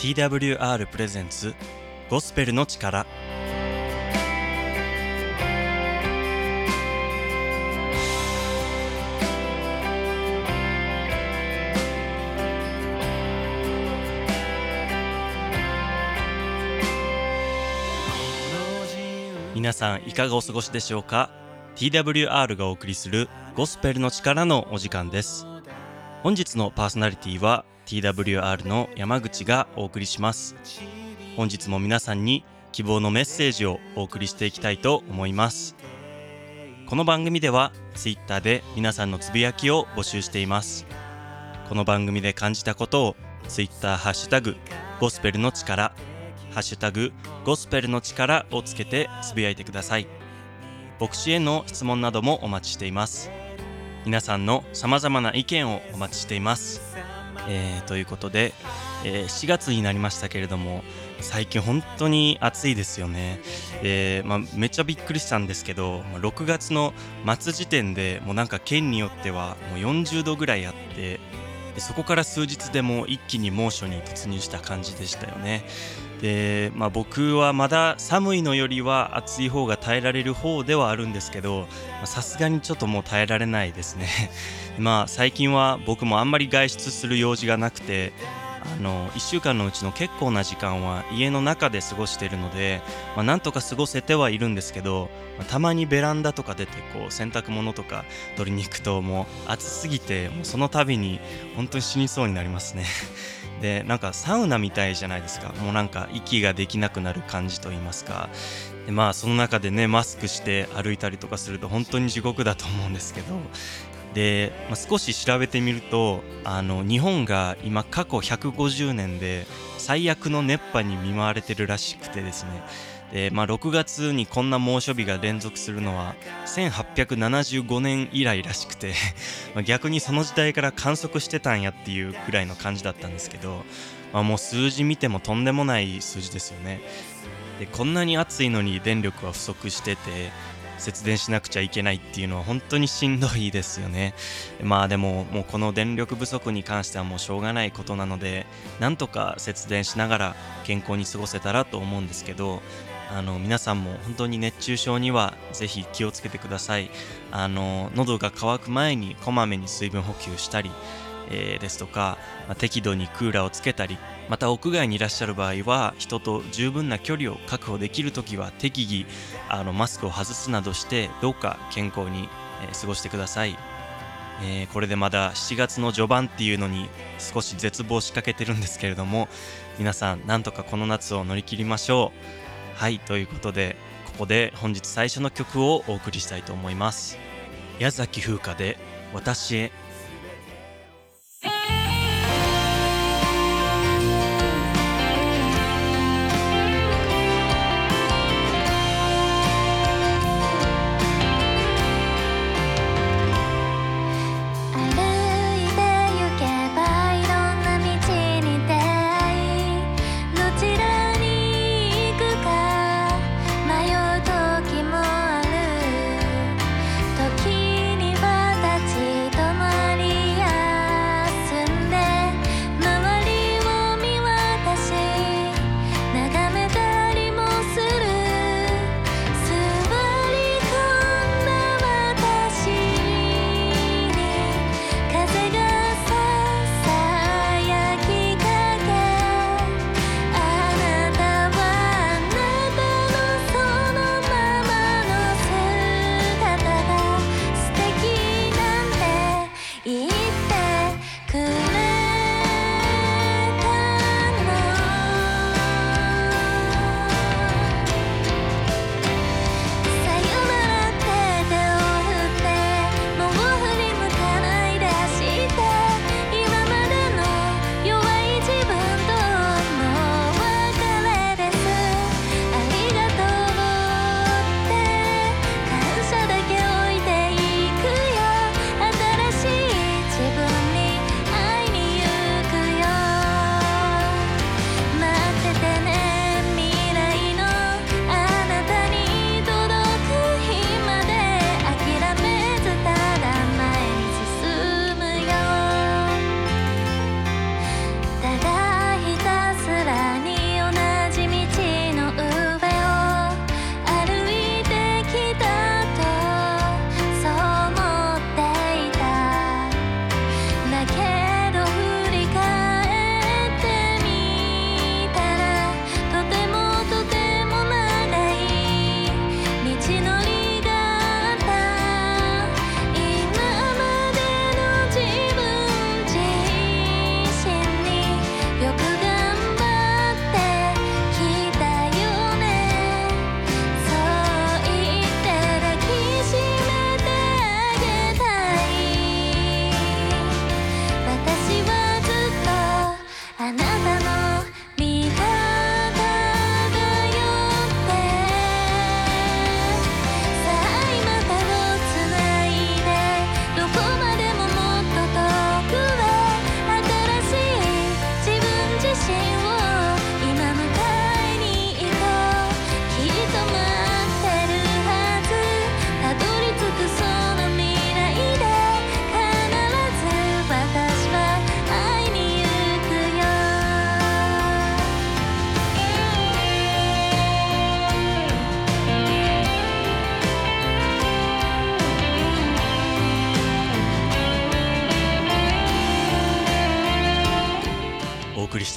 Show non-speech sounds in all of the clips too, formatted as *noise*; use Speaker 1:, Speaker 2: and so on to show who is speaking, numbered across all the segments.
Speaker 1: TWR プレゼンツゴスペルの力。皆さんいかがお過ごしでしょうか？TWR がお送りするゴスペルの力のお時間です。本日のパーソナリティは TWR の山口がお送りします。本日も皆さんに希望のメッセージをお送りしていきたいと思います。この番組では Twitter で皆さんのつぶやきを募集しています。この番組で感じたことを Twitter ハッシュタグゴスペルの力ハッシュタグゴスペルの力をつけてつぶやいてください。牧師への質問などもお待ちしています。皆さんの様々な意見をお待ちしています、えーということで、えー4月になりましたけれども最近本当に暑いですよね、えーまあ、めっちゃびっくりしたんですけど6月の末時点でもうなんか県によってはもう40度ぐらいあってでそこから数日でも一気に猛暑に突入した感じでしたよね。で、まあ、僕はまだ寒いのよりは暑い方が耐えられる方ではあるんですけどさすがにちょっともう耐えられないですね。*laughs* まあ最近は僕もあんまり外出する用事がなくてあの1週間のうちの結構な時間は家の中で過ごしているので、まあ、なんとか過ごせてはいるんですけど、まあたまにベランダとか出てこう洗濯物とか取りに行くともう暑すぎてもうその度に本当に死にそうになりますね。*laughs* でなんかサウナみたいじゃないですか。もうなんか息ができなくなる感じと言いますか。でまあその中でねマスクして歩いたりとかすると本当に地獄だと思うんですけどで、まあ、少し調べてみるとあの日本が今過去150年で最悪の熱波に見舞われてるらしくてですね。で、まあ、6月にこんな猛暑日が連続するのは1875年以来らしくて *laughs* 逆にその時代から観測してたんやっていうくらいの感じだったんですけど、まあ、もう数字見てもとんでもない数字ですよね。でこんなに暑いのに電力は不足してて節電しなくちゃいけないっていうのは本当にしんどいですよね。*laughs* まあでももうこの電力不足に関してはもうしょうがないことなのでなんとか節電しながら健康に過ごせたらと思うんですけどあの皆さんも本当に熱中症にはぜひ気をつけてください。あの喉が渇く前にこまめに水分補給したり、えーですとか、まあ適度にクーラーをつけたりまた屋外にいらっしゃる場合は人と十分な距離を確保できるときは適宜あのマスクを外すなどしてどうか健康に、えー過ごしてください、えーこれでまだ7月の序盤っていうのに少し絶望しかけてるんですけれども皆さんなんとかこの夏を乗り切りましょう。はいということでここで本日最初の曲をお送りしたいと思います。矢崎風花で「私へ」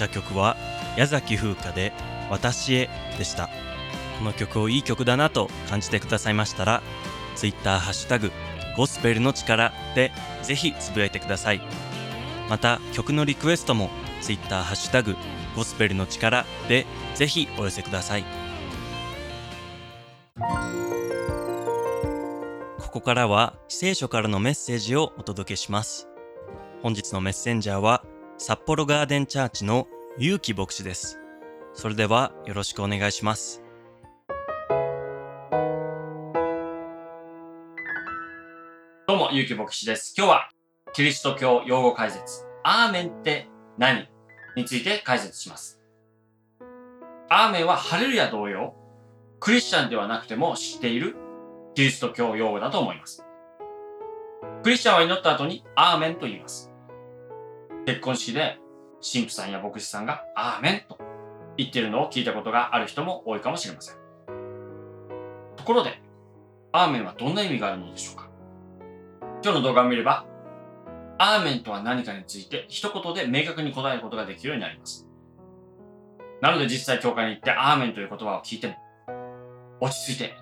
Speaker 1: した曲は矢崎風花で「私へ」でした。この曲をいい曲だなと感じてくださいましたら Twitter ハッシュタグゴスペルの力でぜひつぶやいてください。また曲のリクエストも Twitter ハッシュタグゴスペルの力でぜひお寄せください。ここからは聖書からのメッセージをお届けします。本日のメッセンジャーは札幌ガーデンチャーチのゆうき牧師ですそれではよろしくお願いします
Speaker 2: どうも、ゆうき牧師です。今日は、キリスト教用語解説、アーメンって何について解説します。アーメンはハレルヤ同様、クリスチャンではなくても知っているキリスト教用語だと思います。クリスチャンは祈った後にアーメンと言います。結婚式で神父さんや牧師さんがアーメンと言ってるのを聞いたことがある人も多いかもしれません。ところで、アーメンはどんな意味があるのでしょうか？今日の動画を見れば、アーメンとは何かについて一言で明確に答えることができるようになります。なので実際教会に行ってアーメンという言葉を聞いても、落ち着いて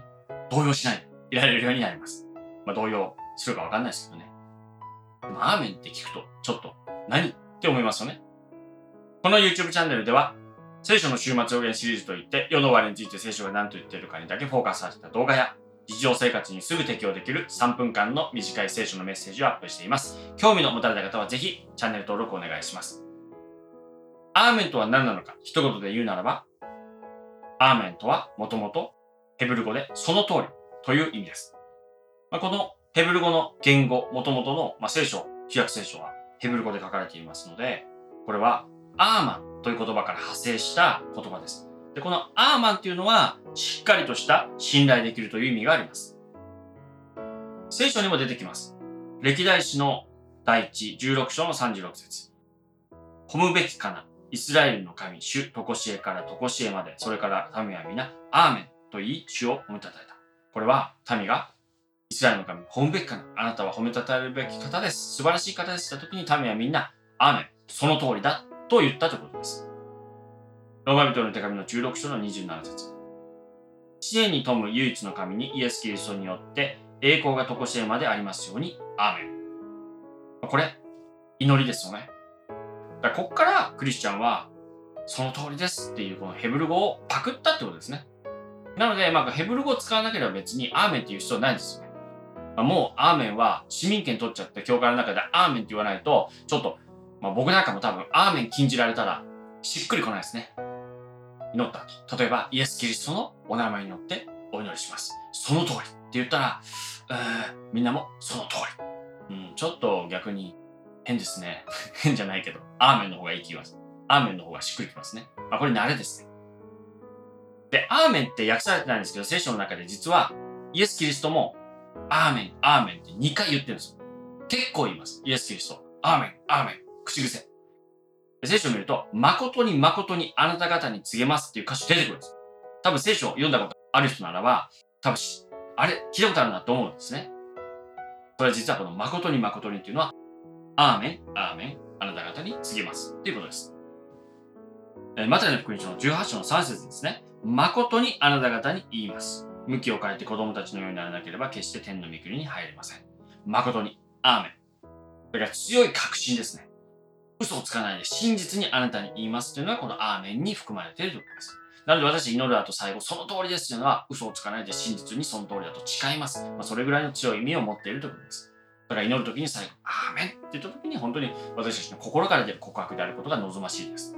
Speaker 2: 動揺しないでいられるようになります。まあ動揺するかわかんないですけどね。でもアーメンって聞くと、ちょっと何？って思いますよね。この YouTube チャンネルでは、聖書の週末予言シリーズといって、世の終わりについて聖書が何と言っているかにだけフォーカスされた動画や、日常生活にすぐ適用できる3分間の短い聖書のメッセージをアップしています。興味の持たれた方はぜひチャンネル登録お願いします。アーメンとは何なのか一言で言うならば、アーメンとはもともとヘブル語でその通りという意味です。まあ、このヘブル語の言語、もともとの、まあ、聖書、旧約聖書はヘブル語で書かれていますので、これはアーマンという言葉から派生した言葉です。で、このアーマンっていうのは、しっかりとした信頼できるという意味があります。聖書にも出てきます。歴代史の第一16章の36節褒むべきかな。イスラエルの神、主、とこしえからとこしえまで、それから民は皆、アーメンと言い、主を褒めたたえた。これは、民が、イスラエルの神、褒むべきかな。あなたは褒めたたえるべき方です。素晴らしい方です。と時に民はみんな、アーメン。その通りだ。と言ったということです。ローマ人の手紙の16章の27節知恵に富む唯一の神にイエス・キリストによって栄光が常しえまでありますように。アーメン。これ、祈りですよね。だからこっからクリスチャンは、その通りですっていうこのヘブル語をパクったってことですね。なので、まあ、ヘブル語を使わなければ別にアーメンっていう必要ないんですよね。もうアーメンは市民権取っちゃって教会の中でアーメンって言わないと、ちょっと、まあ、僕なんかも多分アーメン禁じられたらしっくりこないですね。祈った後、例えばイエス・キリストのお名前によってお祈りします。その通りって言ったら、うん、みんなもその通り。うん、ちょっと逆に変ですね。*laughs* 変じゃないけど、アーメンの方がいい気がする。アーメンの方がしっくりきますね。まあ、これ慣れですね。で、アーメンって訳されてないんですけど、聖書の中で実はイエス・キリストもアーメン、アーメンって2回言ってるんですよ。結構言います。イエス・キリスト。アーメン、アーメン。口癖。聖書を見ると、誠に誠にあなた方に告げますっていう箇所出てくるんです。多分聖書を読んだことある人ならば、多分し、あれ、聞いたことあるなと思うんですね。それは実はこの誠に誠にっていうのは、アーメン、アーメン、あなた方に告げますっていうことです。えーマタイの福音書の18章の3節ですね。誠にあなた方に言います。向きを変えて子供たちのようにならなければ決して天の御国に入れません。誠に、アーメン。だから強い確信ですね。嘘をつかないで真実にあなたに言いますというのはこのアーメンに含まれているということです。なので私祈る後最後その通りですというのは嘘をつかないで真実にその通りだと誓います。まあ、それぐらいの強い意味を持っているということです。だから祈る時に最後、アーメンって言った時に本当に私たちの心から出る告白であることが望ましいです。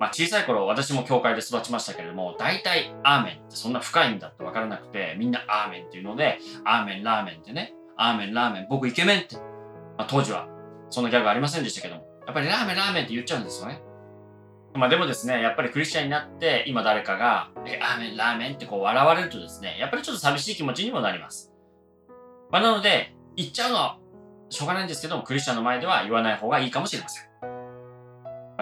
Speaker 2: まあ小さい頃私も教会で育ちましたけれども、大体アーメンってそんな深いんだって分からなくて、みんなアーメンっていうので、アーメン、ラーメンってね、アーメン、ラーメン、僕イケメンって、まあ、当時はそんなギャグありませんでしたけども、やっぱりラーメン、ラーメンって言っちゃうんですよね。まあでもですね、やっぱりクリスチャンになって、今誰かが、え、ラーメン、ラーメンってこう笑われるとですね、やっぱりちょっと寂しい気持ちにもなります。まあなので、言っちゃうのはしょうがないんですけども、クリスチャンの前では言わない方がいいかもしれません。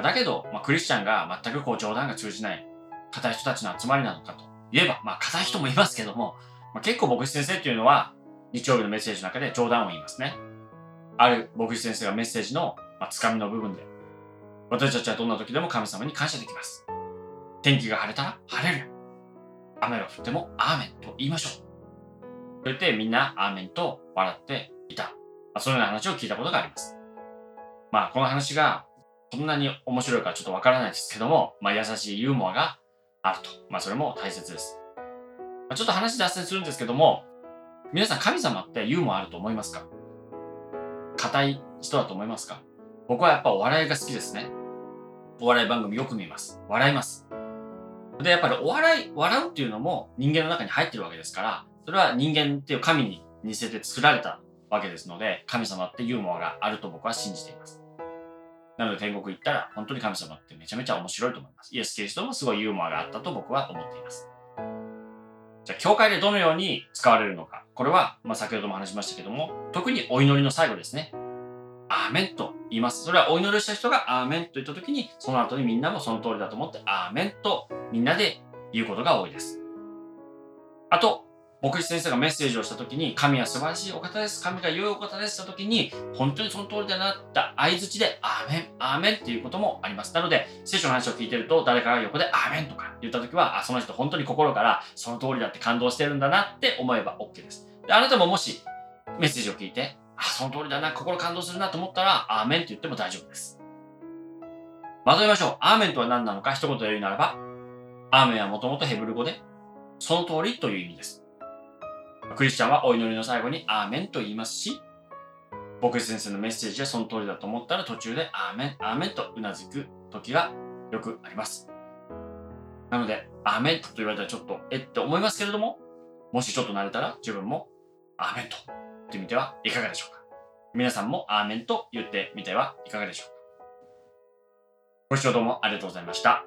Speaker 2: だけど、まあクリスチャンが全くこう冗談が通じない、硬い人たちの集まりなのかと言えば、まあ硬い人もいますけども、まあ、結構牧師先生っていうのは、日曜日のメッセージの中で冗談を言いますね。ある牧師先生がメッセージの、まあ、つかみの部分で、私たちはどんな時でも神様に感謝できます。天気が晴れたら晴れる。雨が降ってもアーメンと言いましょう。と言ってみんなアーメンと笑っていた。まあ、そういうような話を聞いたことがあります。まあこの話がそんなに面白いかちょっとわからないですけども、まあ優しいユーモアがあると。まあそれも大切です。まあ、ちょっと話脱線するんですけども、皆さん神様ってユーモアあると思いますか？硬い人だと思いますか？僕はやっぱお笑いが好きですね。お笑い番組よく見ます。笑います。で、やっぱりお笑い、笑うっていうのも人間の中に入ってるわけですから、それは人間っていう神に似せて作られたわけですので、神様ってユーモアがあると僕は信じています。なので天国行ったら本当に神様ってめちゃめちゃ面白いと思います。イエス・キリストもすごいユーモアがあったと僕は思っています。じゃあ、教会でどのように使われるのか。これは、まあ、先ほども話しましたけども、特にお祈りの最後ですね。アーメンと言います。それはお祈りした人がアーメンと言った時に、その後にみんなもその通りだと思って、アーメンとみんなで言うことが多いです。あと、牧師先生がメッセージをした時に、神は素晴らしいお方です。神が良いお方です。と時に、本当にその通りだなって相づちで、アーメン、アーメンっていうこともあります。なので、聖書の話を聞いてると、誰かが横で、アーメンとか言った時は、あ、その人本当に心から、その通りだって感動してるんだなって思えば OK です。であなたももし、メッセージを聞いて、あ、その通りだな、心感動するなと思ったら、アーメンって言っても大丈夫です。まとめましょう。アーメンとは何なのか一言で言うならば、アーメンはもともとヘブル語で、その通りという意味です。クリスチャンはお祈りの最後にアーメンと言いますし、牧師先生のメッセージはその通りだと思ったら途中でアーメン、アーメンとうなずく時がよくあります。なので、アーメンと言われたらちょっと、えって思いますけれども、もしちょっと慣れたら自分もアーメンとってみてはいかがでしょうか。皆さんもアーメンと言ってみてはいかがでしょうか。ご視聴どうもありがとうございました。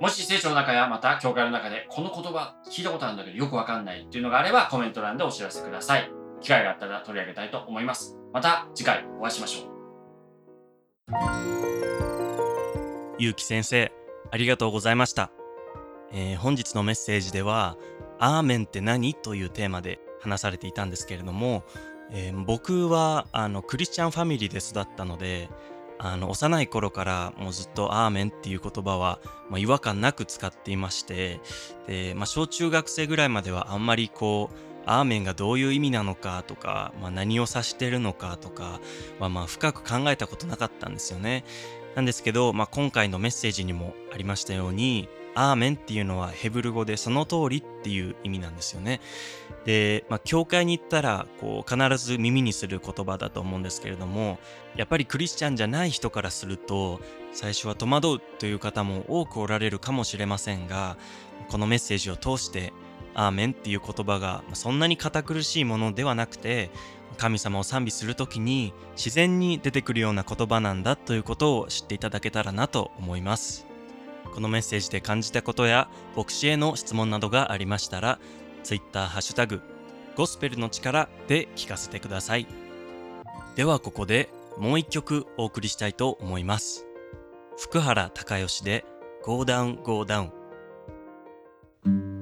Speaker 2: もし聖書の中やまた教会の中でこの言葉聞いたことあるんだけどよくわかんないっていうのがあればコメント欄でお知らせください。機会があったら取り上げたいと思います。また次回お会いしましょう。
Speaker 1: ゆうき先生ありがとうございました、えー本日のメッセージでは「アーメンって何?」というテーマで話されていたんですけれども、えー僕はあのクリスチャンファミリーで育ったのであの幼い頃からもうずっと「アーメン」っていう言葉は、まあ、違和感なく使っていましてで、まあ、小中学生ぐらいまではあんまりこう「アーメン」がどういう意味なのかとか、まあ、何を指してるのかとかはまあ深く考えたことなかったんですよね。なんですけど、まあ、今回のメッセージにもありましたように「アーメン」っていうのはヘブル語でその通りっていう意味なんですよね。で、まあ、教会に行ったらこう必ず耳にする言葉だと思うんですけれどもやっぱりクリスチャンじゃない人からすると最初は戸惑うという方も多くおられるかもしれませんがこのメッセージを通して「アーメン」っていう言葉がそんなに堅苦しいものではなくて神様を賛美するときに自然に出てくるような言葉なんだということを知っていただけたらなと思いますこのメッセージで感じたことや牧師への質問などがありましたら Twitter ハッシュタグゴスペルの力で聞かせてください。ではここでもう一曲お送りしたいと思います。福原孝義で Go Down Go Down「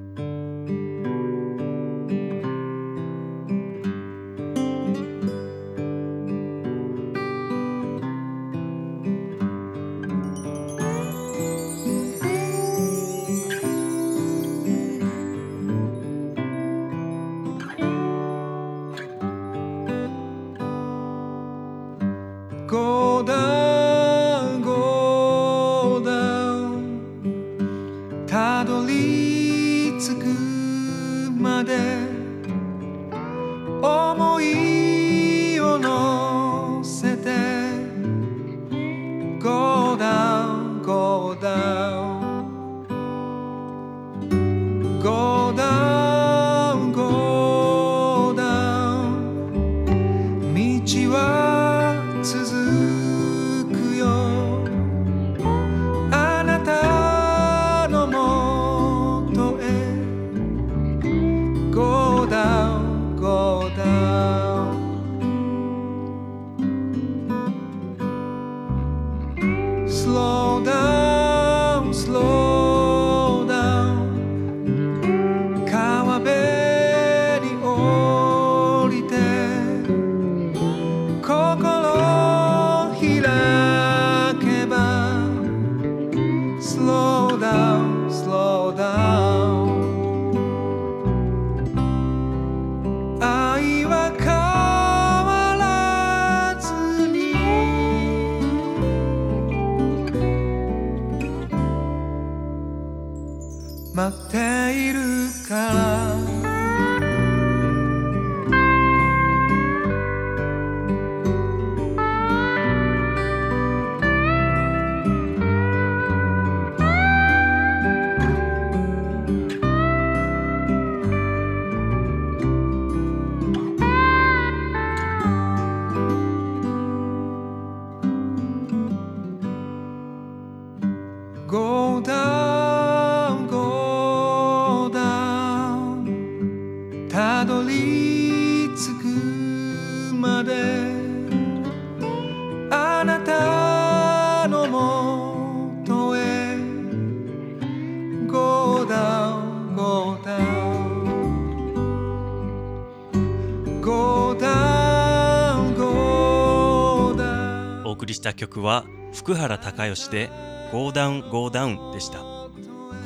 Speaker 1: 曲は福原孝義で「Go Down Go Down」でした。こ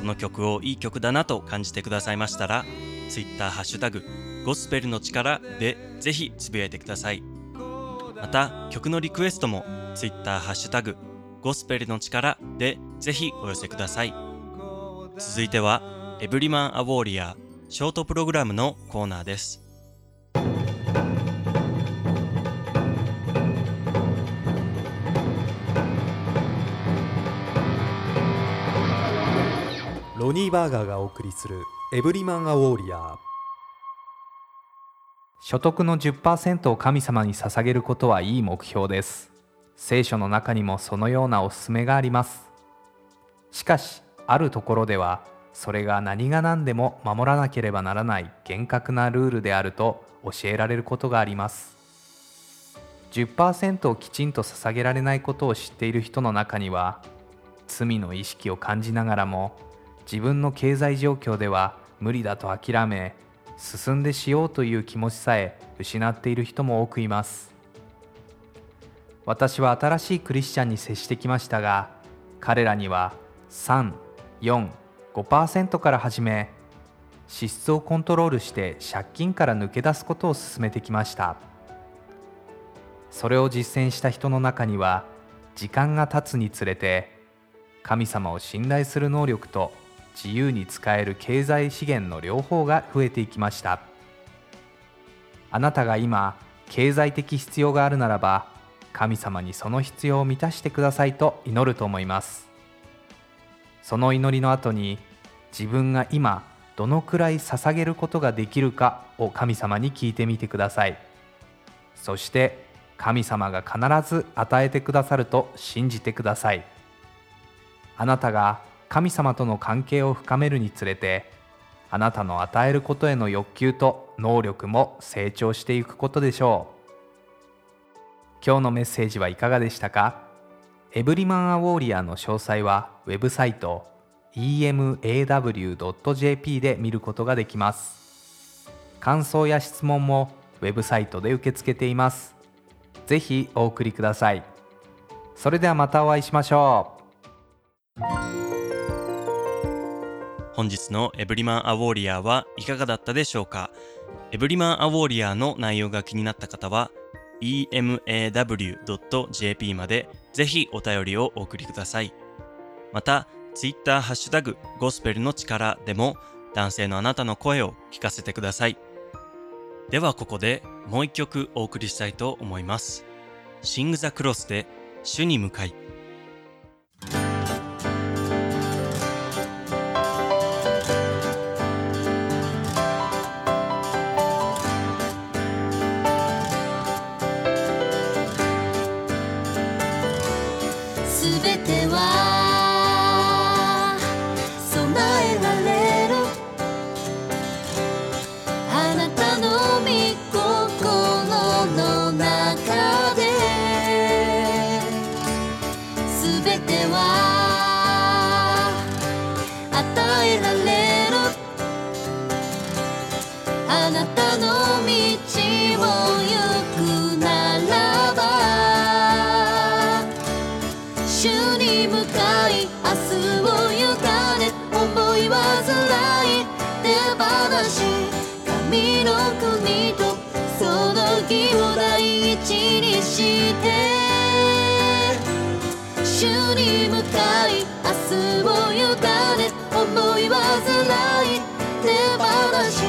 Speaker 1: の曲をいい曲だなと感じてくださいましたら Twitter ハッシュタグゴスペルの力でぜひつぶやいてください。また曲のリクエストも Twitter ハッシュタグゴスペルの力でぜひお寄せください。続いてはエブリマンアウォーリアーショートプログラムのコーナーです。
Speaker 3: ロニーバーガーがお送りするエブリマンアウォーリアー。
Speaker 4: 所得の10%を神様に捧げることはいい目標です。聖書の中にもそのようなおすすめがあります。しかしあるところではそれが何が何でも守らなければならない厳格なルールであると教えられることがあります。10%をきちんと捧げられないことを知っている人の中には罪の意識を感じながらも自分の経済状況では無理だと諦め進んでしようという気持ちさえ失っている人も多くいます。私は新しいクリスチャンに接してきましたが彼らには345%から始め支出をコントロールして借金から抜け出すことを勧めてきました。それを実践した人の中には時間が経つにつれて神様を信頼する能力と自由に使える経済資源の両方が増えていきました。あなたが今経済的必要があるならば神様にその必要を満たしてくださいと祈ると思います。その祈りの後に自分が今どのくらい捧げることができるかを神様に聞いてみてください。そして神様が必ず与えてくださると信じてください。あなたが神様との関係を深めるにつれてあなたの与えることへの欲求と能力も成長していくことでしょう。今日のメッセージはいかがでしたか？エブリマンアウォーリアーの詳細はウェブサイト emaw.jp で見ることができます。感想や質問もウェブサイトで受け付けています。ぜひお送りください。それではまたお会いしましょう。
Speaker 1: 本日のエブリマンアウォーリアーはいかがだったでしょうか？エブリマンアウォーリアーの内容が気になった方は emaw.jp までぜひお便りをお送りください。また Twitter ハッシュタグゴスペルの力でも男性のあなたの声を聞かせてください。ではここでもう一曲お送りしたいと思います。シング・ザ・クロスで主に向かい。
Speaker 5: えられる。あなたの道を行くならば主に向かい明日を委ね思い煩い手放し神の国とその義を第一にして主に向かい明日を言わない煩い。手放し。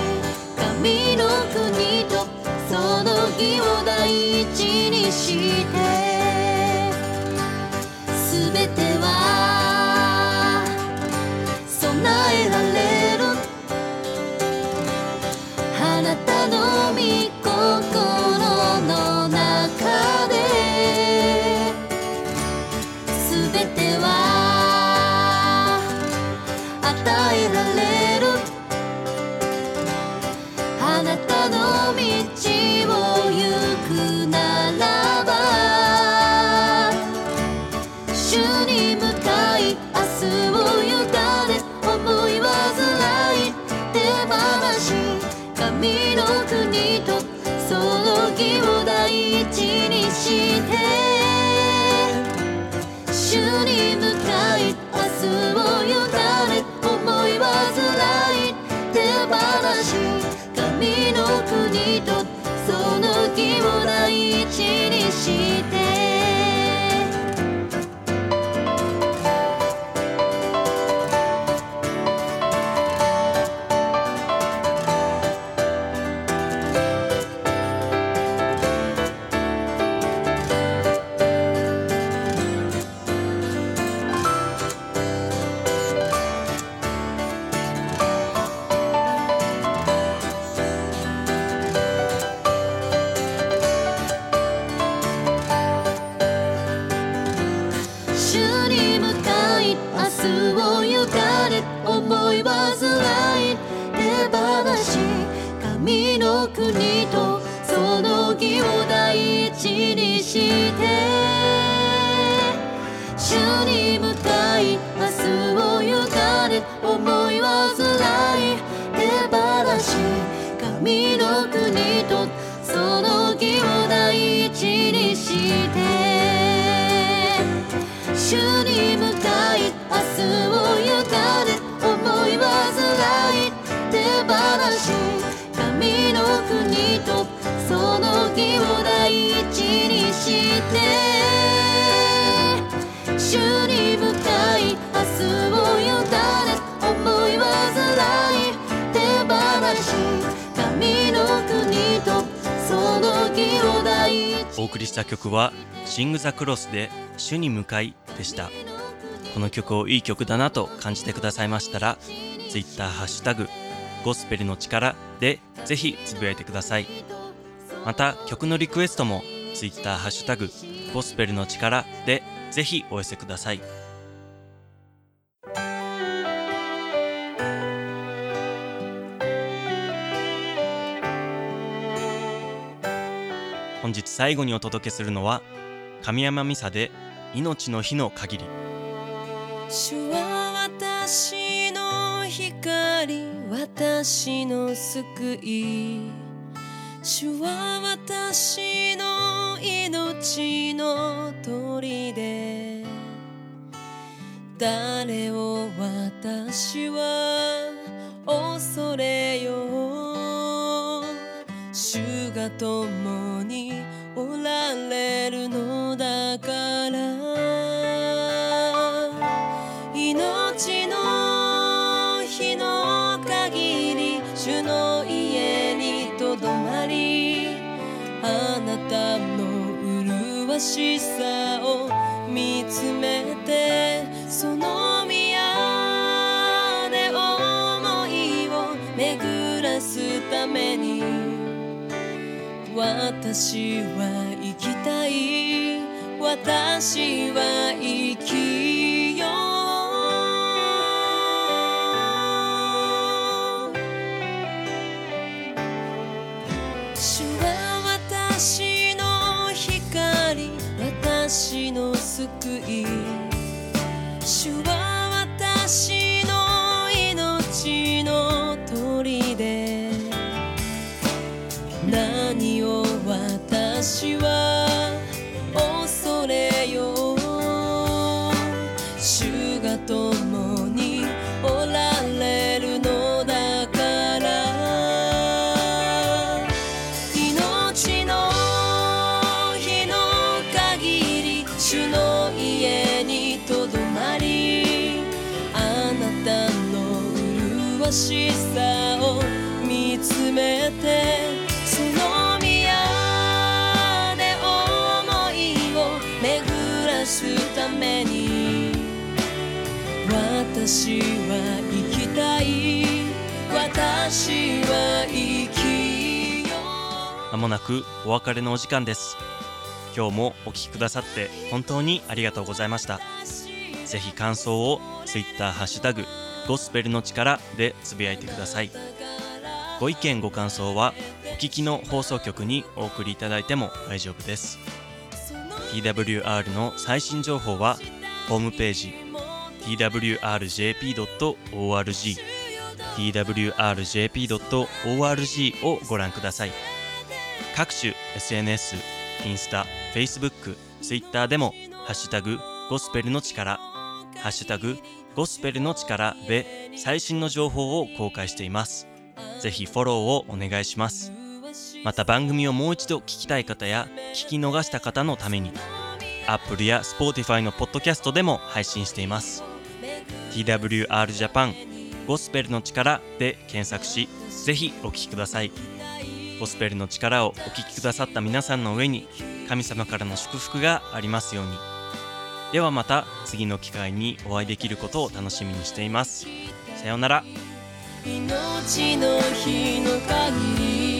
Speaker 5: 神の国とその義を第一にして。主に向かい明日を委ね思い煩い手放し神の国とその義を第一にして主に向かい明日を委ね思い煩い手放し神の国とその義を第一
Speaker 1: お送りした曲は「シング・ザ・クロス」で「主に向かい」でした。この曲をいい曲だなと感じてくださいましたら Twitter ハッシュタグゴスペルの力でぜひつぶやいてください。また曲のリクエストも Twitter ハッシュタグゴスペルの力でぜひお寄せください。本日最後にお届けするのは神山美沙で命の日の限り。
Speaker 6: 主は私の光私の救い。主は私の命の砦。誰を私は恐れよう。主が共におられるのだから。の麗しさを見つめてその宮で思いを巡らすために。私は生きたい。私は生きわしさを見つめてその宮で思いを巡らすために私は生きたい私は生きよう。
Speaker 1: まもなくお別れのお時間です。今日もお聞きくださって本当にありがとうございました。ぜひ感想を Twitter ハッシュタグゴスペルの力でつぶやいてください。ご意見ご感想はお聞きの放送局にお送りいただいても大丈夫です。TWR の最新情報はホームページ twrjp.org twrjp.org をご覧ください。各種 SNS、インスタ、Facebook、Twitter でもハッシュタグゴスペルの力ハッシュタグゴスペルの力で最新の情報を公開しています。ぜひフォローをお願いします。また番組をもう一度聞きたい方や聞き逃した方のために Apple や Spotify のポッドキャストでも配信しています。TWR Japan ゴスペルの力で検索しぜひお聞きください。ゴスペルの力をお聞きくださった皆さんの上に神様からの祝福がありますように。ではまた次の機会にお会いできることを楽しみにしています。さようなら。
Speaker 6: 命の日の限り。